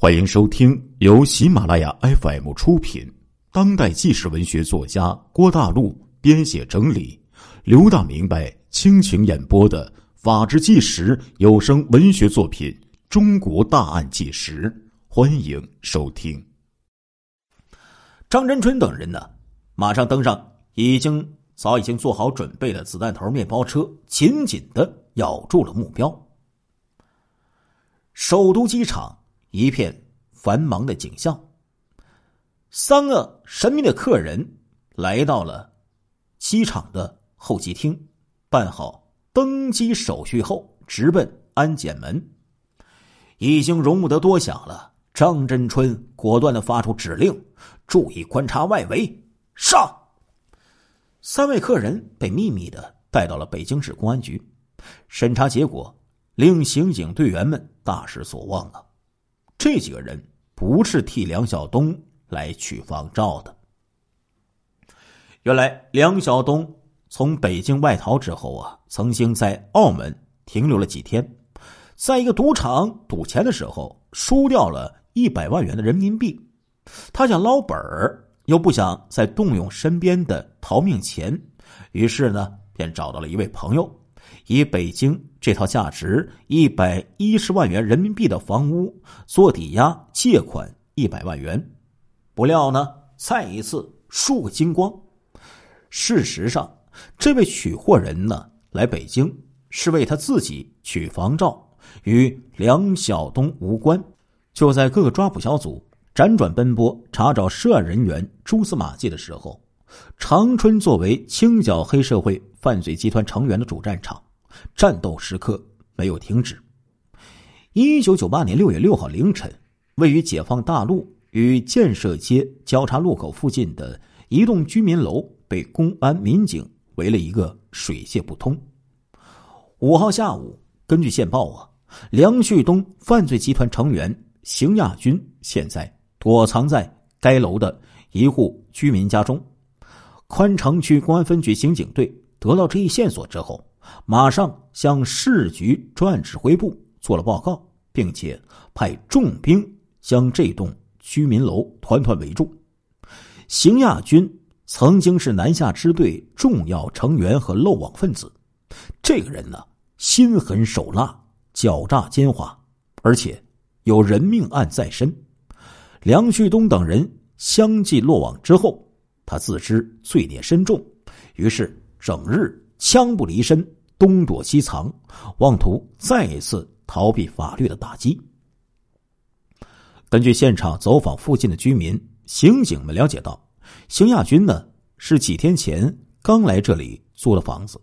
欢迎收听由喜马拉雅 FM 出品、当代纪实文学作家郭大陆编写整理、刘大明白倾情演播的《法治纪实》有声文学作品《中国大案纪实》，欢迎收听。张真春等人呢，马上登上已经早已经做好准备的子弹头面包车，紧紧的咬住了目标。首都机场。一片繁忙的景象。三个神秘的客人来到了机场的候机厅，办好登机手续后，直奔安检门。已经容不得多想了，张真春果断的发出指令：“注意观察外围，上！”三位客人被秘密的带到了北京市公安局，审查结果令刑警队员们大失所望啊。这几个人不是替梁晓东来取房照的。原来梁晓东从北京外逃之后啊，曾经在澳门停留了几天，在一个赌场赌钱的时候输掉了一百万元的人民币，他想捞本儿，又不想再动用身边的逃命钱，于是呢，便找到了一位朋友。以北京这套价值一百一十万元人民币的房屋做抵押借款一百万元，不料呢，再一次输个精光。事实上，这位取货人呢，来北京是为他自己取房照，与梁晓东无关。就在各个抓捕小组辗转奔波查找涉案人员蛛丝马迹的时候，长春作为清剿黑社会犯罪集团成员的主战场。战斗时刻没有停止。一九九八年六月六号凌晨，位于解放大路与建设街交叉路口附近的一栋居民楼被公安民警围了一个水泄不通。五号下午，根据线报啊，梁旭东犯罪集团成员邢亚军现在躲藏在该楼的一户居民家中。宽城区公安分局刑警队得到这一线索之后。马上向市局专案指挥部做了报告，并且派重兵将这栋居民楼团团围住。邢亚军曾经是南下支队重要成员和漏网分子，这个人呢心狠手辣、狡诈奸猾，而且有人命案在身。梁旭东等人相继落网之后，他自知罪孽深重，于是整日枪不离身。东躲西藏，妄图再一次逃避法律的打击。根据现场走访附近的居民、刑警们了解到，邢亚军呢是几天前刚来这里租的房子。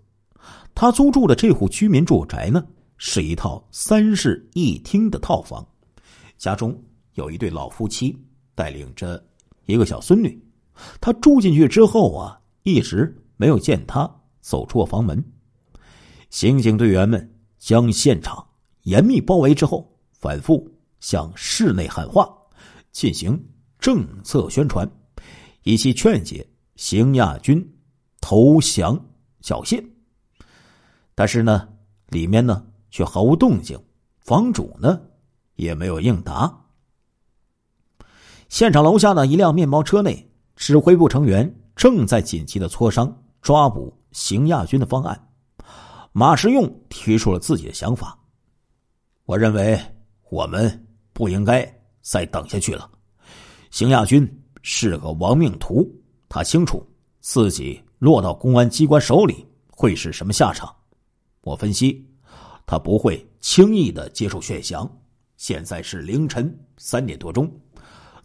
他租住的这户居民住宅呢是一套三室一厅的套房，家中有一对老夫妻带领着一个小孙女。他住进去之后啊，一直没有见他走出过房门。刑警队员们将现场严密包围之后，反复向室内喊话，进行政策宣传，以期劝解邢亚军投降缴械。但是呢，里面呢却毫无动静，房主呢也没有应答。现场楼下的一辆面包车内，指挥部成员正在紧急的磋商抓捕邢亚军的方案。马世用提出了自己的想法，我认为我们不应该再等下去了。邢亚军是个亡命徒，他清楚自己落到公安机关手里会是什么下场。我分析，他不会轻易的接受劝降。现在是凌晨三点多钟，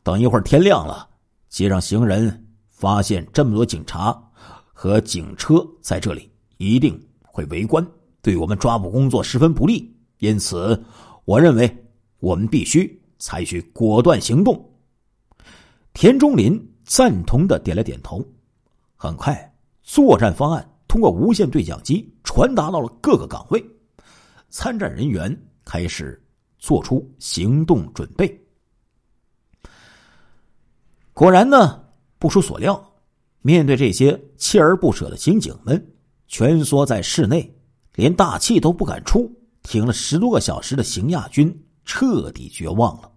等一会儿天亮了，街上行人发现这么多警察和警车在这里，一定。会围观，对我们抓捕工作十分不利。因此，我认为我们必须采取果断行动。田中林赞同的点了点头。很快，作战方案通过无线对讲机传达到了各个岗位，参战人员开始做出行动准备。果然呢，不出所料，面对这些锲而不舍的刑警们。蜷缩在室内，连大气都不敢出，挺了十多个小时的邢亚军彻底绝望了。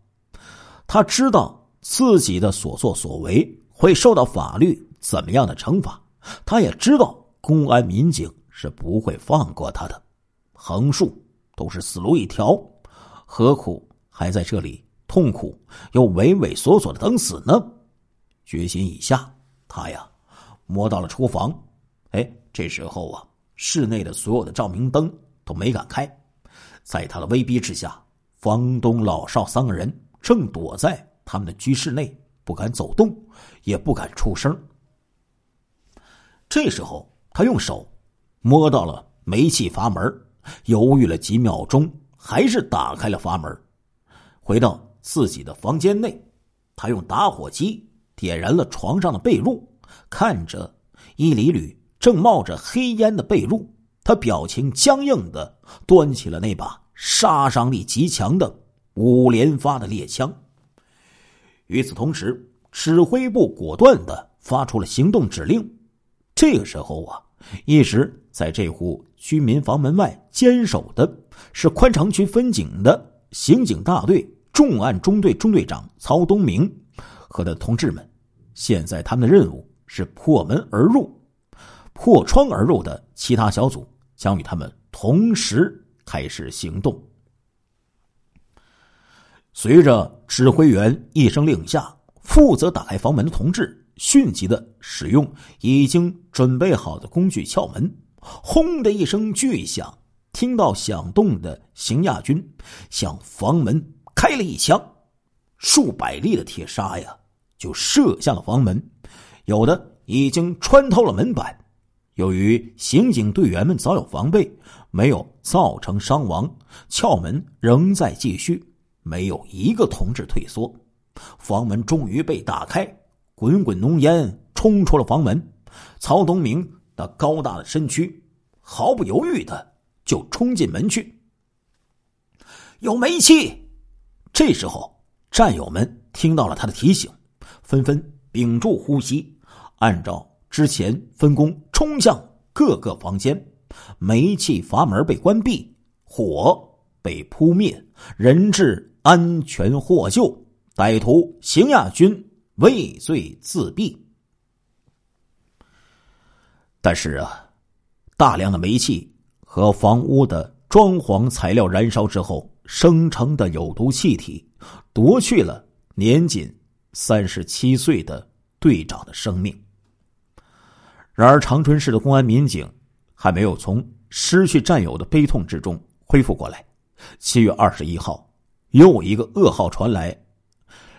他知道自己的所作所为会受到法律怎么样的惩罚，他也知道公安民警是不会放过他的，横竖都是死路一条，何苦还在这里痛苦又畏畏缩缩的等死呢？决心已下，他呀，摸到了厨房。哎，这时候啊，室内的所有的照明灯都没敢开，在他的威逼之下，房东、老少三个人正躲在他们的居室内，不敢走动，也不敢出声。这时候，他用手摸到了煤气阀门，犹豫了几秒钟，还是打开了阀门，回到自己的房间内，他用打火机。点燃了床上的被褥，看着一缕缕正冒着黑烟的被褥，他表情僵硬的端起了那把杀伤力极强的五连发的猎枪。与此同时，指挥部果断的发出了行动指令。这个时候啊，一直在这户居民房门外坚守的是宽城区分警的刑警大队重案中队中队长曹东明。和他的同志们，现在他们的任务是破门而入，破窗而入的其他小组将与他们同时开始行动。随着指挥员一声令下，负责打开房门的同志迅疾的使用已经准备好的工具撬门，轰的一声巨响，听到响动的邢亚军向房门开了一枪，数百粒的铁砂呀！就射向了房门，有的已经穿透了门板。由于刑警队员们早有防备，没有造成伤亡，撬门仍在继续，没有一个同志退缩。房门终于被打开，滚滚浓烟冲出了房门。曹东明那高大的身躯毫不犹豫的就冲进门去。有煤气！这时候，战友们听到了他的提醒。纷纷屏住呼吸，按照之前分工冲向各个房间。煤气阀门被关闭，火被扑灭，人质安全获救，歹徒邢亚军畏罪自毙。但是啊，大量的煤气和房屋的装潢材料燃烧之后生成的有毒气体，夺去了年仅。三十七岁的队长的生命。然而，长春市的公安民警还没有从失去战友的悲痛之中恢复过来。七月二十一号，又一个噩耗传来：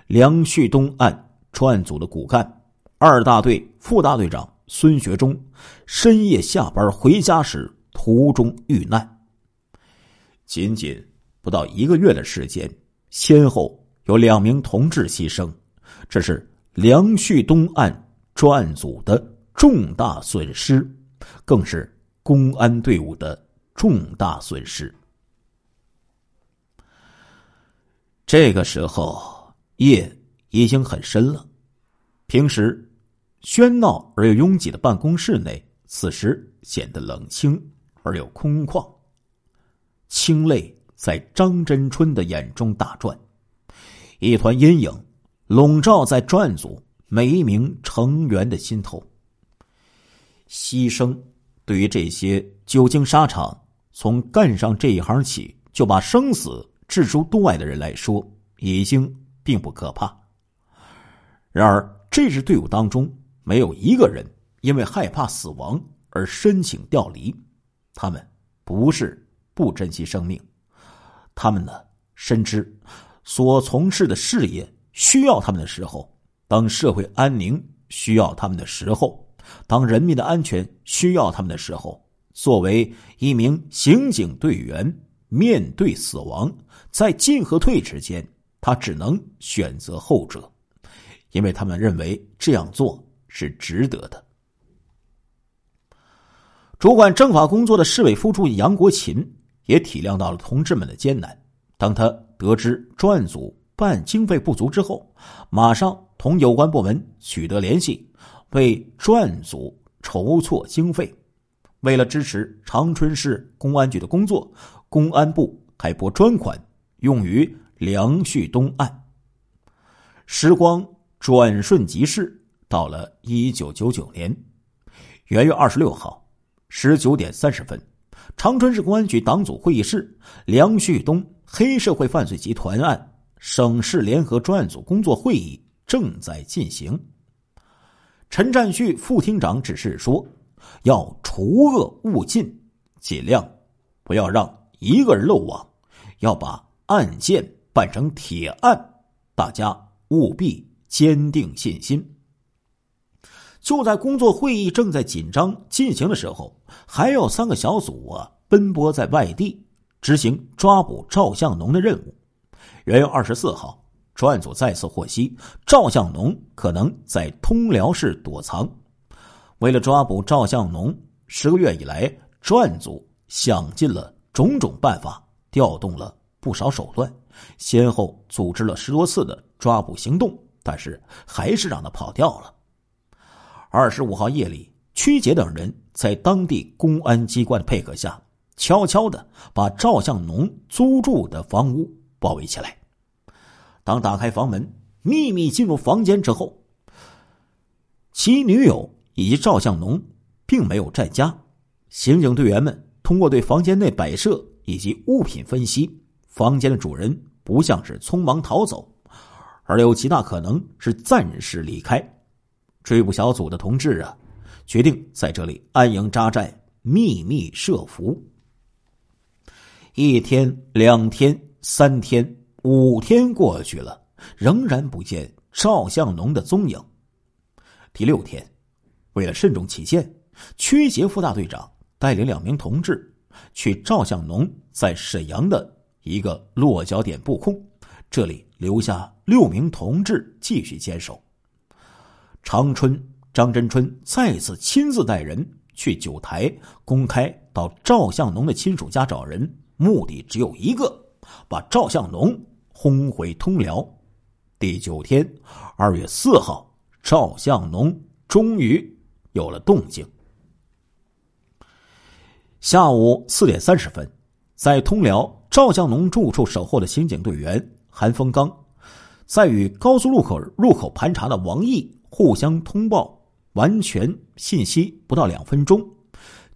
梁旭东案专案组的骨干二大队副大队长孙学忠，深夜下班回家时途中遇难。仅仅不到一个月的时间，先后有两名同志牺牲。这是梁旭东案专案组的重大损失，更是公安队伍的重大损失。这个时候夜已经很深了，平时喧闹而又拥挤的办公室内，此时显得冷清而又空旷。清泪在张真春的眼中打转，一团阴影。笼罩在专案组每一名成员的心头。牺牲对于这些久经沙场、从干上这一行起就把生死置诸度外的人来说，已经并不可怕。然而，这支队伍当中没有一个人因为害怕死亡而申请调离。他们不是不珍惜生命，他们呢深知所从事的事业。需要他们的时候，当社会安宁需要他们的时候，当人民的安全需要他们的时候，作为一名刑警队员，面对死亡，在进和退之间，他只能选择后者，因为他们认为这样做是值得的。主管政法工作的市委副书记杨国勤也体谅到了同志们的艰难，当他得知专案组。办经费不足之后，马上同有关部门取得联系，为专案组筹措经费。为了支持长春市公安局的工作，公安部还拨专款用于梁旭东案。时光转瞬即逝，到了一九九九年元月二十六号十九点三十分，长春市公安局党组会议室，梁旭东黑社会犯罪集团案省市联合专案组工作会议正在进行。陈占旭副厅长指示说：“要除恶务尽，尽量不要让一个人漏网，要把案件办成铁案。大家。”务必坚定信心。就在工作会议正在紧张进行的时候，还有三个小组啊奔波在外地执行抓捕赵向农的任务。元月二十四号，专案组再次获悉赵向农可能在通辽市躲藏。为了抓捕赵向农，十个月以来，专案组想尽了种种办法，调动了不少手段，先后组织了十多次的。抓捕行动，但是还是让他跑掉了。二十五号夜里，曲杰等人在当地公安机关的配合下，悄悄的把赵向农租住的房屋包围起来。当打开房门，秘密进入房间之后，其女友以及赵向农并没有在家。刑警队员们通过对房间内摆设以及物品分析，房间的主人不像是匆忙逃走。而有极大可能是暂时离开。追捕小组的同志啊，决定在这里安营扎寨，秘密设伏。一天、两天、三天、五天过去了，仍然不见赵向农的踪影。第六天，为了慎重起见，曲杰副大队长带领两名同志去赵向农在沈阳的一个落脚点布控，这里留下。六名同志继续坚守。长春张真春再次亲自带人去九台，公开到赵向农的亲属家找人，目的只有一个：把赵向农轰回通辽。第九天，二月四号，赵向农终于有了动静。下午四点三十分，在通辽赵向农住处守候的刑警队员韩风刚。在与高速路口入口盘查的王毅互相通报完全信息不到两分钟，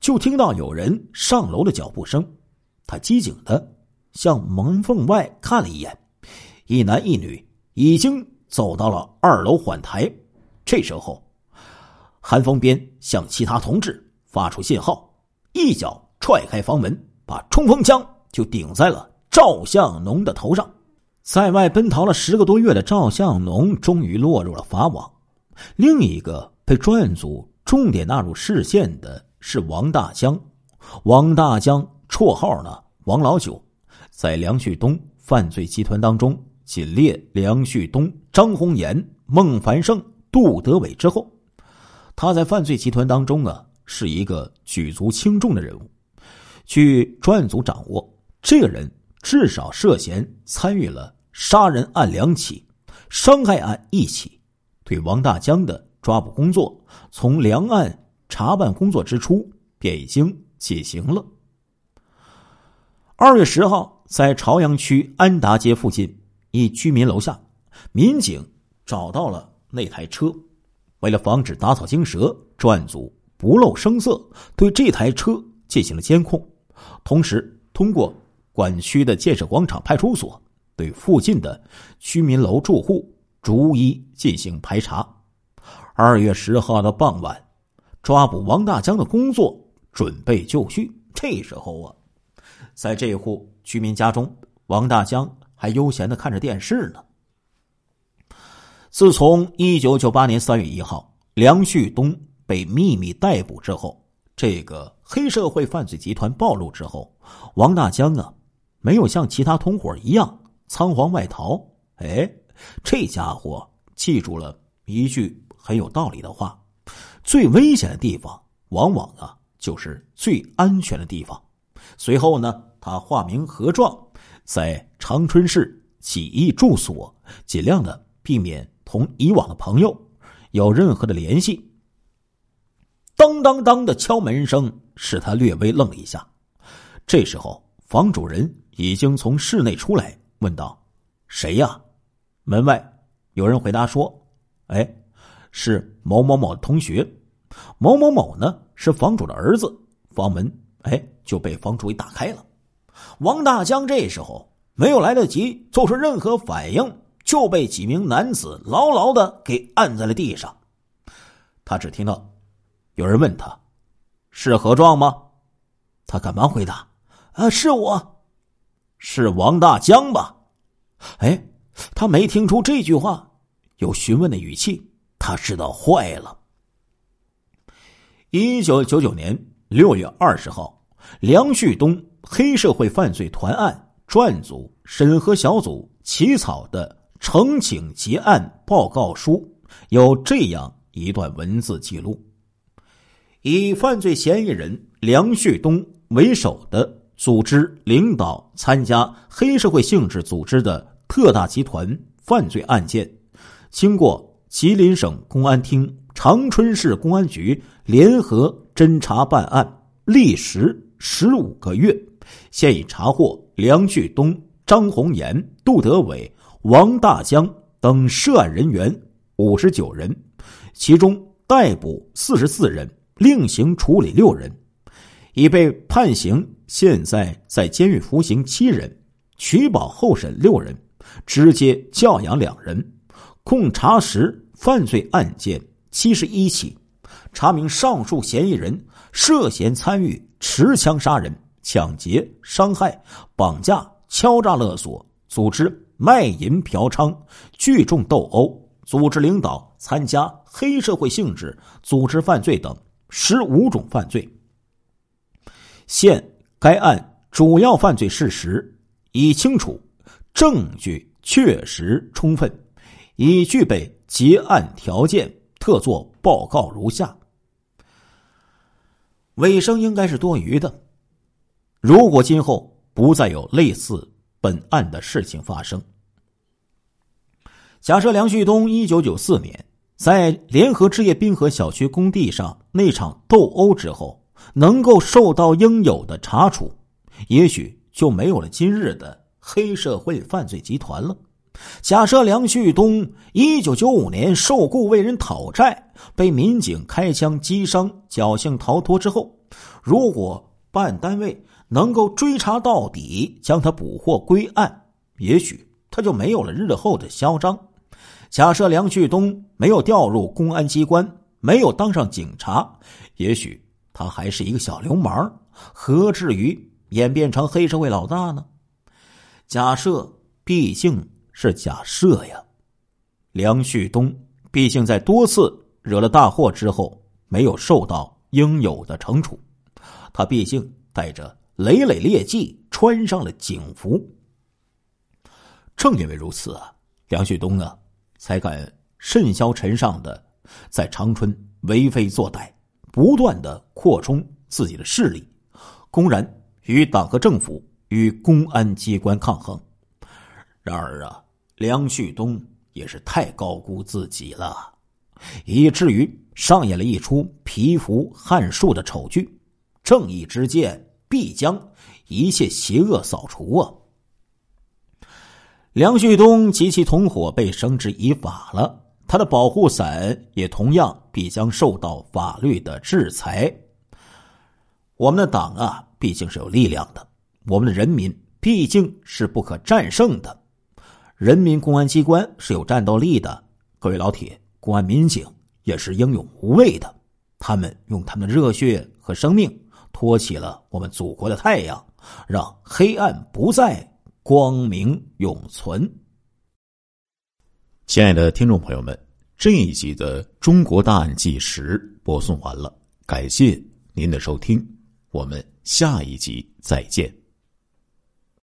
就听到有人上楼的脚步声。他机警的向门缝外看了一眼，一男一女已经走到了二楼缓台。这时候，韩风边向其他同志发出信号，一脚踹开房门，把冲锋枪就顶在了赵向农的头上。在外奔逃了十个多月的赵向农终于落入了法网。另一个被专案组重点纳入视线的是王大江。王大江绰号呢王老九，在梁旭东犯罪集团当中仅列梁旭东、张红岩、孟凡胜、杜德伟之后。他在犯罪集团当中啊是一个举足轻重的人物。据专案组掌握，这个人至少涉嫌参与了。杀人案两起，伤害案一起，对王大江的抓捕工作，从梁案查办工作之初便已经进行了。二月十号，在朝阳区安达街附近一居民楼下，民警找到了那台车。为了防止打草惊蛇，专案组不露声色对这台车进行了监控，同时通过管区的建设广场派出所。对附近的居民楼住户逐一进行排查。二月十号的傍晚，抓捕王大江的工作准备就绪。这时候啊，在这户居民家中，王大江还悠闲的看着电视呢。自从一九九八年三月一号梁旭东被秘密逮捕之后，这个黑社会犯罪集团暴露之后，王大江啊，没有像其他同伙一样。仓皇外逃，哎，这家伙记住了一句很有道理的话：最危险的地方，往往啊就是最安全的地方。随后呢，他化名何壮，在长春市起义住所，尽量的避免同以往的朋友有任何的联系。当当当的敲门声使他略微愣了一下。这时候，房主人已经从室内出来。问道：“谁呀？”门外有人回答说：“哎，是某某某的同学。”某某某呢是房主的儿子。房门哎就被房主给打开了。王大江这时候没有来得及做出任何反应，就被几名男子牢牢的给按在了地上。他只听到有人问他：“是何壮吗？”他赶忙回答：“啊，是我，是王大江吧？”哎，他没听出这句话有询问的语气，他知道坏了。一九九九年六月二十号，梁旭东黑社会犯罪团案专案组审核小组起草的呈请结案报告书有这样一段文字记录：以犯罪嫌疑人梁旭东。为首的组织领导参加黑社会性质组织的特大集团犯罪案件，经过吉林省公安厅、长春市公安局联合侦查办案，历时十五个月，现已查获梁旭东、张红岩、杜德伟、王大江等涉案人员五十九人，其中逮捕四十四人，另行处理六人。已被判刑，现在在监狱服刑七人，取保候审六人，直接教养两人，共查实犯罪案件七十一起，查明上述嫌疑人涉嫌参与持枪杀人、抢劫、伤害、绑架、敲诈勒索、组织卖淫嫖娼、聚众斗殴、组织领导参加黑社会性质组织犯罪等十五种犯罪。现该案主要犯罪事实已清楚，证据确实充分，已具备结案条件，特作报告如下。尾声应该是多余的。如果今后不再有类似本案的事情发生，假设梁旭东一九九四年在联合置业滨河小区工地上那场斗殴之后。能够受到应有的查处，也许就没有了今日的黑社会犯罪集团了。假设梁旭东一九九五年受雇为人讨债，被民警开枪击伤，侥幸逃脱之后，如果办案单位能够追查到底，将他捕获归案，也许他就没有了日后的嚣张。假设梁旭东没有调入公安机关，没有当上警察，也许。他还是一个小流氓，何至于演变成黑社会老大呢？假设毕竟是假设呀。梁旭东毕竟在多次惹了大祸之后，没有受到应有的惩处。他毕竟带着累累劣迹，穿上了警服。正因为如此啊，梁旭东啊，才敢甚嚣尘上的在长春为非作歹。不断的扩充自己的势力，公然与党和政府与公安机关抗衡。然而啊，梁旭东也是太高估自己了，以至于上演了一出蚍蜉撼树的丑剧。正义之剑必将一切邪恶扫除啊！梁旭东及其同伙被绳之以法了。他的保护伞也同样必将受到法律的制裁。我们的党啊，毕竟是有力量的；我们的人民毕竟是不可战胜的。人民公安机关是有战斗力的，各位老铁，公安民警也是英勇无畏的。他们用他们的热血和生命托起了我们祖国的太阳，让黑暗不再，光明永存。亲爱的听众朋友们，这一集的《中国大案纪实》播送完了，感谢您的收听，我们下一集再见。